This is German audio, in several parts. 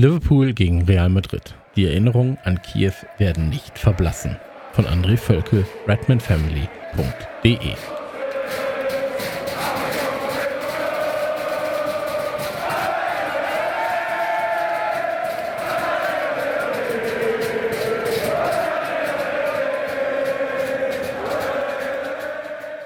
Liverpool gegen Real Madrid. Die Erinnerungen an Kiew werden nicht verblassen. Von André Völkel, redmanfamily.de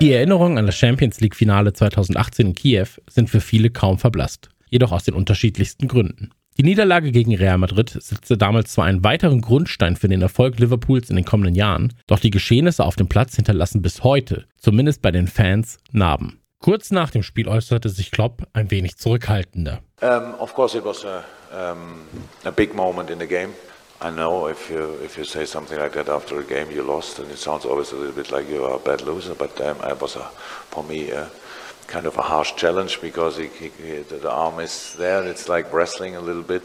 Die Erinnerungen an das Champions League-Finale 2018 in Kiew sind für viele kaum verblasst, jedoch aus den unterschiedlichsten Gründen. Die Niederlage gegen Real Madrid setzte damals zwar einen weiteren Grundstein für den Erfolg Liverpools in den kommenden Jahren, doch die Geschehnisse auf dem Platz hinterlassen bis heute, zumindest bei den Fans, Narben. Kurz nach dem Spiel äußerte sich Klopp ein wenig zurückhaltender. Um, of course it was a, um, a big moment in the game. I know if you if you say something like that after a game you lost, and it sounds always a little bit like you are a bad loser. But um, it was a, for me a, kind of a harsh challenge because he, he, he, the arm is there. It's like wrestling a little bit.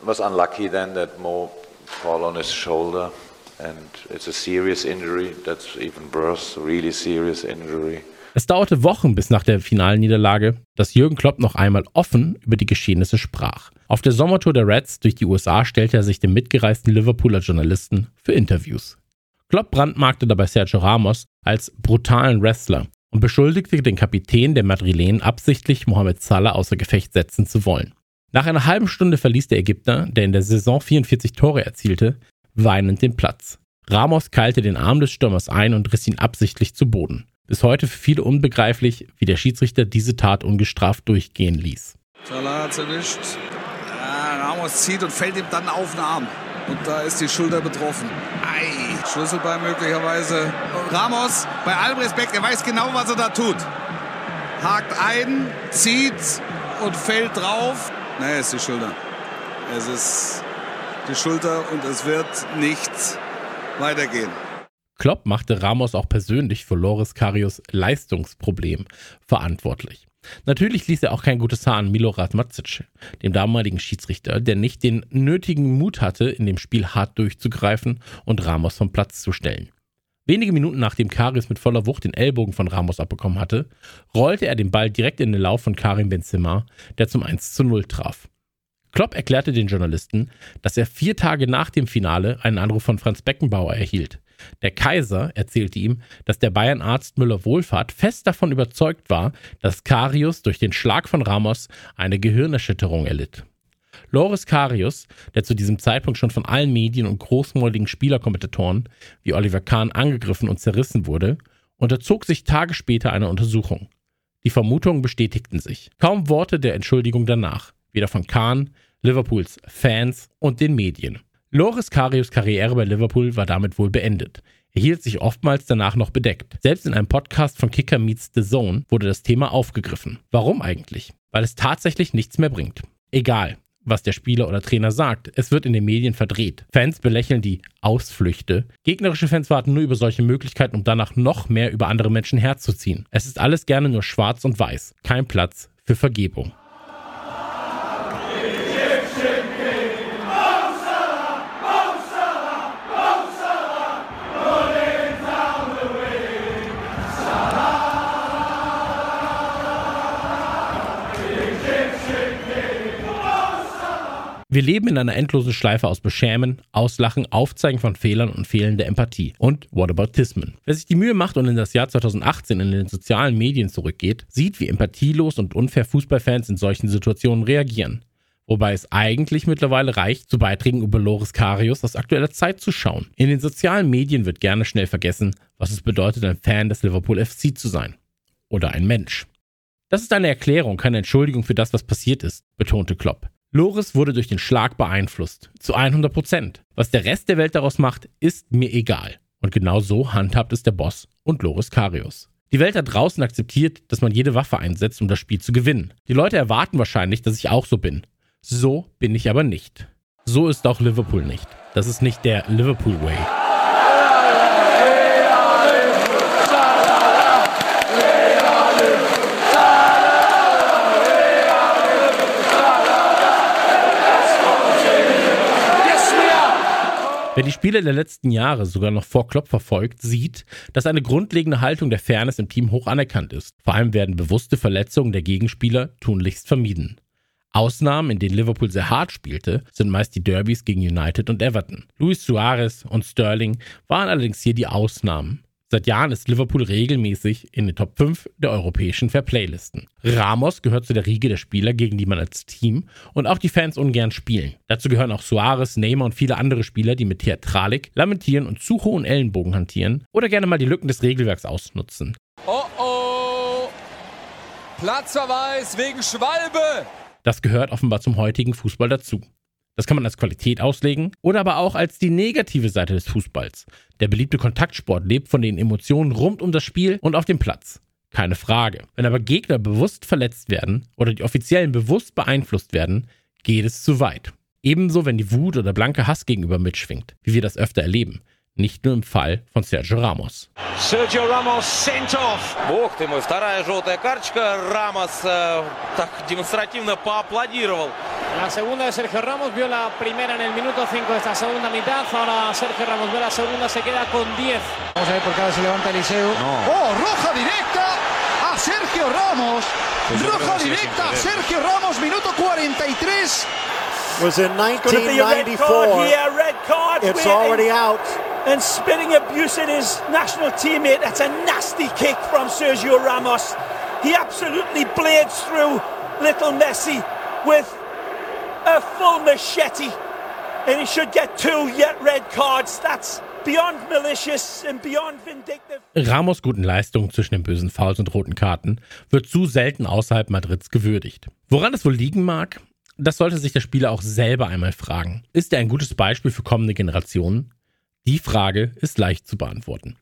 It was unlucky then that Mo fall on his shoulder, and it's a serious injury. That's even worse, really serious injury. Es dauerte Wochen bis nach der finalen Niederlage, dass Jürgen Klopp noch einmal offen über die Geschehnisse sprach. Auf der Sommertour der Reds durch die USA stellte er sich dem mitgereisten Liverpooler Journalisten für Interviews. Klopp brandmarkte dabei Sergio Ramos als brutalen Wrestler und beschuldigte den Kapitän der Madrilen absichtlich Mohamed Salah außer Gefecht setzen zu wollen. Nach einer halben Stunde verließ der Ägypter, der in der Saison 44 Tore erzielte, weinend den Platz. Ramos keilte den Arm des Stürmers ein und riss ihn absichtlich zu Boden. Bis heute für viele unbegreiflich, wie der Schiedsrichter diese Tat ungestraft durchgehen ließ. Salah hat's erwischt. Ramos zieht und fällt ihm dann auf den Arm. Und da ist die Schulter betroffen. Ei, Schlüsselbein möglicherweise. Ramos, bei allem Respekt, er weiß genau, was er da tut. Hakt ein, zieht und fällt drauf. Nee, ist die Schulter. Es ist die Schulter und es wird nicht weitergehen. Klopp machte Ramos auch persönlich für Loris Karius Leistungsproblem verantwortlich. Natürlich ließ er auch kein gutes Haar an Milorad Macic, dem damaligen Schiedsrichter, der nicht den nötigen Mut hatte, in dem Spiel hart durchzugreifen und Ramos vom Platz zu stellen. Wenige Minuten nachdem Karius mit voller Wucht den Ellbogen von Ramos abbekommen hatte, rollte er den Ball direkt in den Lauf von Karim Benzema, der zum 1 zu 0 traf. Klopp erklärte den Journalisten, dass er vier Tage nach dem Finale einen Anruf von Franz Beckenbauer erhielt, der Kaiser erzählte ihm, dass der Bayernarzt Müller-Wohlfahrt fest davon überzeugt war, dass Karius durch den Schlag von Ramos eine Gehirnerschütterung erlitt. Loris Karius, der zu diesem Zeitpunkt schon von allen Medien und großmäuligen Spielerkommentatoren wie Oliver Kahn angegriffen und zerrissen wurde, unterzog sich Tage später einer Untersuchung. Die Vermutungen bestätigten sich. Kaum Worte der Entschuldigung danach, weder von Kahn, Liverpools Fans und den Medien. Loris Karius Karriere bei Liverpool war damit wohl beendet. Er hielt sich oftmals danach noch bedeckt. Selbst in einem Podcast von Kicker Meets the Zone wurde das Thema aufgegriffen. Warum eigentlich? Weil es tatsächlich nichts mehr bringt. Egal, was der Spieler oder Trainer sagt, es wird in den Medien verdreht. Fans belächeln die Ausflüchte. Gegnerische Fans warten nur über solche Möglichkeiten, um danach noch mehr über andere Menschen herzuziehen. Es ist alles gerne nur schwarz und weiß. Kein Platz für Vergebung. Wir leben in einer endlosen Schleife aus Beschämen, Auslachen, Aufzeigen von Fehlern und fehlender Empathie und Whataboutismen. Wer sich die Mühe macht und in das Jahr 2018 in den sozialen Medien zurückgeht, sieht, wie empathielos und unfair Fußballfans in solchen Situationen reagieren. Wobei es eigentlich mittlerweile reicht, zu Beiträgen über Loris Karius aus aktueller Zeit zu schauen. In den sozialen Medien wird gerne schnell vergessen, was es bedeutet, ein Fan des Liverpool FC zu sein. Oder ein Mensch. Das ist eine Erklärung, keine Entschuldigung für das, was passiert ist, betonte Klopp. Loris wurde durch den Schlag beeinflusst. Zu 100 Prozent. Was der Rest der Welt daraus macht, ist mir egal. Und genau so handhabt es der Boss und Loris Karius. Die Welt da draußen akzeptiert, dass man jede Waffe einsetzt, um das Spiel zu gewinnen. Die Leute erwarten wahrscheinlich, dass ich auch so bin. So bin ich aber nicht. So ist auch Liverpool nicht. Das ist nicht der Liverpool Way. Wer die Spiele der letzten Jahre sogar noch vor Klopp verfolgt, sieht, dass eine grundlegende Haltung der Fairness im Team hoch anerkannt ist. Vor allem werden bewusste Verletzungen der Gegenspieler tunlichst vermieden. Ausnahmen, in denen Liverpool sehr hart spielte, sind meist die Derbys gegen United und Everton. Luis Suarez und Sterling waren allerdings hier die Ausnahmen. Seit Jahren ist Liverpool regelmäßig in den Top 5 der europäischen Fairplay-Listen. Ramos gehört zu der Riege der Spieler, gegen die man als Team und auch die Fans ungern spielen. Dazu gehören auch Suarez, Neymar und viele andere Spieler, die mit Theatralik, Lamentieren und zu hohen Ellenbogen hantieren oder gerne mal die Lücken des Regelwerks ausnutzen. Oh oh! Platzverweis wegen Schwalbe! Das gehört offenbar zum heutigen Fußball dazu. Das kann man als Qualität auslegen oder aber auch als die negative Seite des Fußballs. Der beliebte Kontaktsport lebt von den Emotionen rund um das Spiel und auf dem Platz. Keine Frage. Wenn aber Gegner bewusst verletzt werden oder die Offiziellen bewusst beeinflusst werden, geht es zu weit. Ebenso, wenn die Wut oder blanke Hass gegenüber mitschwingt, wie wir das öfter erleben. Nicht nur im Fall von Sergio Ramos. Sergio Ramos sent off. Бог ты мой, вторая желтая карточка. Рамос э, так демонстративно поаплодировал. La segunda de Sergio Ramos vio la primera en el minuto 5 de esta segunda mitad. Ahora Sergio Ramos ve la segunda, se queda con 10. Vamos a ver por qué ahora se levanta Eliseo. ¡Oh, roja directa a Sergio Ramos! Roja directa a Sergio Ramos, minuto 43. Was in Could it be a red card 1994. here? Red card. It's waiting. already out. And spitting abuse at his national teammate. That's a nasty kick from Sergio Ramos. He absolutely blades through little Messi with a full machete. And he should get two yet red cards. That's beyond malicious and beyond vindictive. Ramos' guten Leistungen zwischen den bösen Fouls und roten Karten wird zu selten außerhalb Madrids gewürdigt. Woran es wohl liegen mag? Das sollte sich der Spieler auch selber einmal fragen. Ist er ein gutes Beispiel für kommende Generationen? Die Frage ist leicht zu beantworten.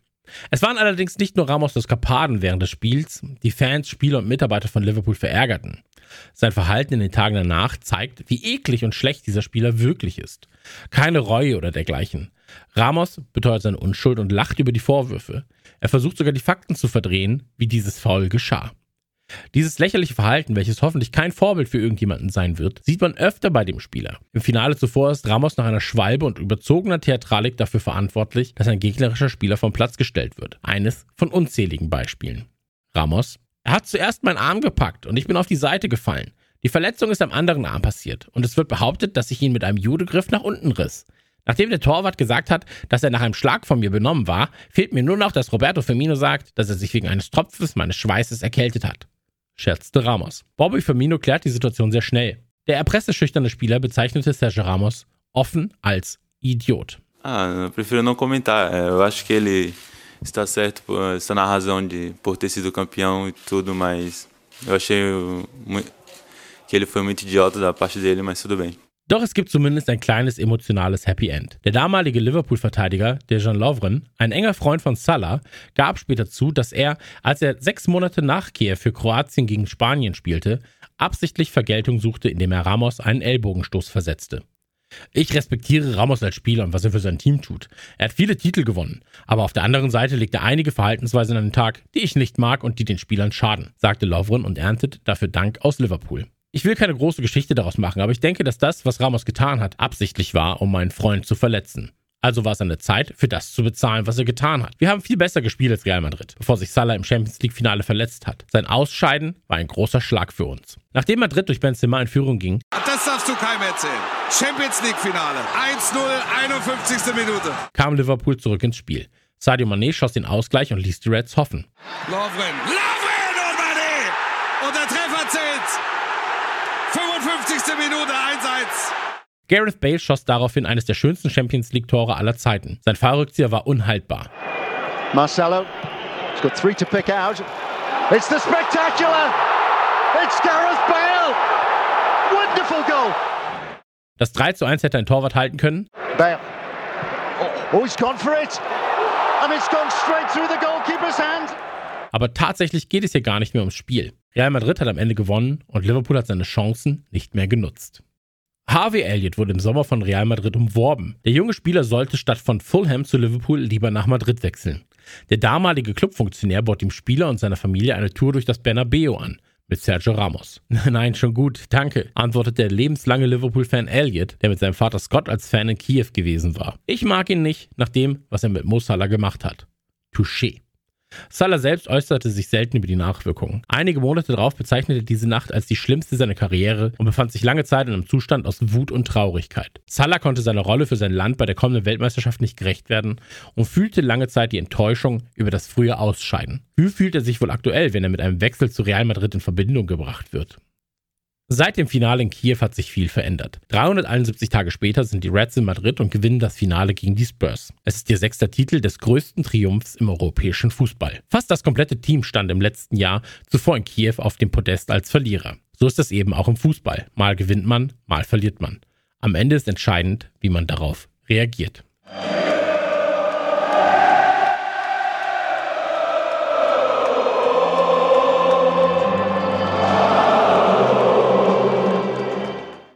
Es waren allerdings nicht nur Ramos Eskapaden während des Spiels, die Fans, Spieler und Mitarbeiter von Liverpool verärgerten. Sein Verhalten in den Tagen danach zeigt, wie eklig und schlecht dieser Spieler wirklich ist. Keine Reue oder dergleichen. Ramos beteuert seine Unschuld und lacht über die Vorwürfe. Er versucht sogar die Fakten zu verdrehen, wie dieses Foul geschah. Dieses lächerliche Verhalten, welches hoffentlich kein Vorbild für irgendjemanden sein wird, sieht man öfter bei dem Spieler. Im Finale zuvor ist Ramos nach einer Schwalbe und überzogener Theatralik dafür verantwortlich, dass ein gegnerischer Spieler vom Platz gestellt wird. Eines von unzähligen Beispielen. Ramos. Er hat zuerst meinen Arm gepackt und ich bin auf die Seite gefallen. Die Verletzung ist am anderen Arm passiert und es wird behauptet, dass ich ihn mit einem Judegriff nach unten riss. Nachdem der Torwart gesagt hat, dass er nach einem Schlag von mir benommen war, fehlt mir nur noch, dass Roberto Firmino sagt, dass er sich wegen eines Tropfens meines Schweißes erkältet hat scherzte Ramos. Bobby Firmino klärt die Situation sehr schnell. Der erpresseschüchterne Spieler bezeichnete Sergio Ramos offen als Idiot. Ah, prefiro não comentar. É, Eu acho que ele está certo, está na razão de por ter sido campeão e tudo, mas eu achei que ele foi muito idiota da parte dele, mas tudo bem. Doch es gibt zumindest ein kleines emotionales Happy End. Der damalige Liverpool-Verteidiger, Dejan Lovren, ein enger Freund von Salah, gab später zu, dass er, als er sechs Monate nach Kiew für Kroatien gegen Spanien spielte, absichtlich Vergeltung suchte, indem er Ramos einen Ellbogenstoß versetzte. Ich respektiere Ramos als Spieler und was er für sein Team tut. Er hat viele Titel gewonnen, aber auf der anderen Seite legt er einige Verhaltensweisen an den Tag, die ich nicht mag und die den Spielern schaden, sagte Lovren und erntet dafür Dank aus Liverpool. Ich will keine große Geschichte daraus machen, aber ich denke, dass das, was Ramos getan hat, absichtlich war, um meinen Freund zu verletzen. Also war es an der Zeit, für das zu bezahlen, was er getan hat. Wir haben viel besser gespielt als Real Madrid, bevor sich Salah im Champions League-Finale verletzt hat. Sein Ausscheiden war ein großer Schlag für uns. Nachdem Madrid durch Benzema in Führung ging, Das darfst du keinem erzählen. Champions League Finale. 1-0, 51. Minute. kam Liverpool zurück ins Spiel. Sadio Mané schoss den Ausgleich und ließ die Reds hoffen. Lovren. Lovren und Mané. Und der Treffer zählt. 55. Minute 1-1. Gareth Bale schoss daraufhin eines der schönsten Champions League-Tore aller Zeiten. Sein Fallrückzieher war unhaltbar. Marcelo. He's got three to pick out. It's the spectacular. It's Gareth Bale. Wonderful goal. Das 3 zu 1 hätte ein Torwart halten können, Bale. Oh, he's gone for it. And it's gone straight through the goalkeeper's hand. aber tatsächlich geht es hier gar nicht mehr ums Spiel. Real Madrid hat am Ende gewonnen und Liverpool hat seine Chancen nicht mehr genutzt. Harvey Elliott wurde im Sommer von Real Madrid umworben. Der junge Spieler sollte statt von Fulham zu Liverpool lieber nach Madrid wechseln. Der damalige Clubfunktionär bot dem Spieler und seiner Familie eine Tour durch das Bernabeu an. Mit Sergio Ramos. Nein, schon gut, danke, antwortete der lebenslange Liverpool-Fan Elliott, der mit seinem Vater Scott als Fan in Kiew gewesen war. Ich mag ihn nicht, nach dem, was er mit Mo Salah gemacht hat. Touché. Salah selbst äußerte sich selten über die Nachwirkungen. Einige Monate darauf bezeichnete diese Nacht als die schlimmste seiner Karriere und befand sich lange Zeit in einem Zustand aus Wut und Traurigkeit. Salah konnte seiner Rolle für sein Land bei der kommenden Weltmeisterschaft nicht gerecht werden und fühlte lange Zeit die Enttäuschung über das frühe Ausscheiden. Wie fühlt er sich wohl aktuell, wenn er mit einem Wechsel zu Real Madrid in Verbindung gebracht wird? Seit dem Finale in Kiew hat sich viel verändert. 371 Tage später sind die Reds in Madrid und gewinnen das Finale gegen die Spurs. Es ist ihr sechster Titel des größten Triumphs im europäischen Fußball. Fast das komplette Team stand im letzten Jahr zuvor in Kiew auf dem Podest als Verlierer. So ist es eben auch im Fußball. Mal gewinnt man, mal verliert man. Am Ende ist entscheidend, wie man darauf reagiert.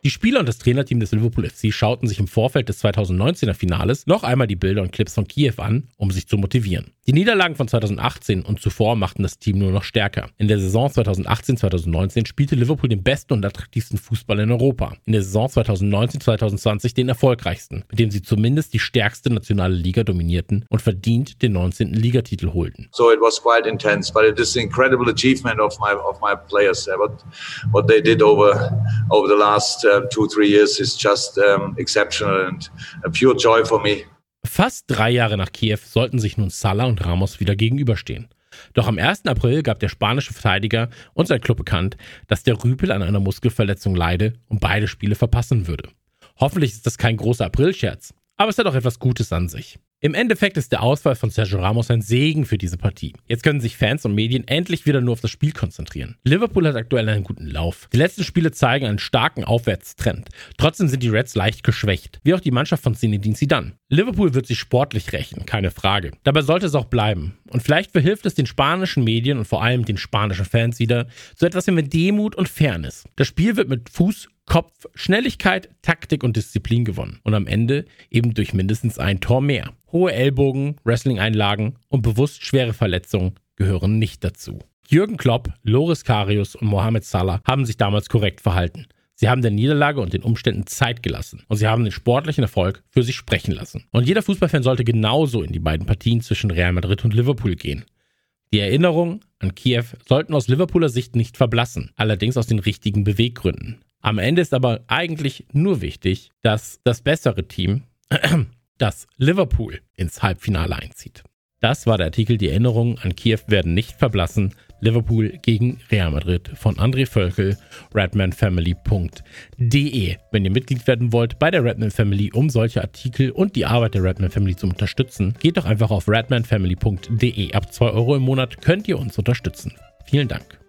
Die Spieler und das Trainerteam des Liverpool FC schauten sich im Vorfeld des 2019er Finales noch einmal die Bilder und Clips von Kiew an, um sich zu motivieren. Die Niederlagen von 2018 und zuvor machten das Team nur noch stärker. In der Saison 2018-2019 spielte Liverpool den besten und attraktivsten Fußball in Europa. In der Saison 2019-2020 den erfolgreichsten, mit dem sie zumindest die stärkste nationale Liga dominierten und verdient den 19. Ligatitel holten. So it was quite intense, but it is an incredible achievement of my of my players. What what they did over over the last uh, two, three years is just um, exceptional and a pure joy for me. Fast drei Jahre nach Kiew sollten sich nun Salah und Ramos wieder gegenüberstehen. Doch am 1. April gab der spanische Verteidiger und sein Club bekannt, dass der Rüpel an einer Muskelverletzung leide und beide Spiele verpassen würde. Hoffentlich ist das kein großer Aprilscherz, aber es hat auch etwas Gutes an sich. Im Endeffekt ist der Ausfall von Sergio Ramos ein Segen für diese Partie. Jetzt können sich Fans und Medien endlich wieder nur auf das Spiel konzentrieren. Liverpool hat aktuell einen guten Lauf. Die letzten Spiele zeigen einen starken Aufwärtstrend. Trotzdem sind die Reds leicht geschwächt, wie auch die Mannschaft von Zinedine Zidane. Liverpool wird sich sportlich rächen, keine Frage. Dabei sollte es auch bleiben. Und vielleicht verhilft es den spanischen Medien und vor allem den spanischen Fans wieder so etwas wie mit Demut und Fairness. Das Spiel wird mit Fuß Kopf, Schnelligkeit, Taktik und Disziplin gewonnen. Und am Ende eben durch mindestens ein Tor mehr. Hohe Ellbogen, Wrestling-Einlagen und bewusst schwere Verletzungen gehören nicht dazu. Jürgen Klopp, Loris Karius und Mohamed Salah haben sich damals korrekt verhalten. Sie haben der Niederlage und den Umständen Zeit gelassen und sie haben den sportlichen Erfolg für sich sprechen lassen. Und jeder Fußballfan sollte genauso in die beiden Partien zwischen Real Madrid und Liverpool gehen. Die Erinnerungen an Kiew sollten aus Liverpooler Sicht nicht verblassen, allerdings aus den richtigen Beweggründen. Am Ende ist aber eigentlich nur wichtig, dass das bessere Team, das Liverpool, ins Halbfinale einzieht. Das war der Artikel Die Erinnerungen an Kiew werden nicht verblassen. Liverpool gegen Real Madrid von André Völkel, redmanfamily.de. Wenn ihr Mitglied werden wollt bei der Redman Family, um solche Artikel und die Arbeit der Redman Family zu unterstützen, geht doch einfach auf redmanfamily.de. Ab 2 Euro im Monat könnt ihr uns unterstützen. Vielen Dank.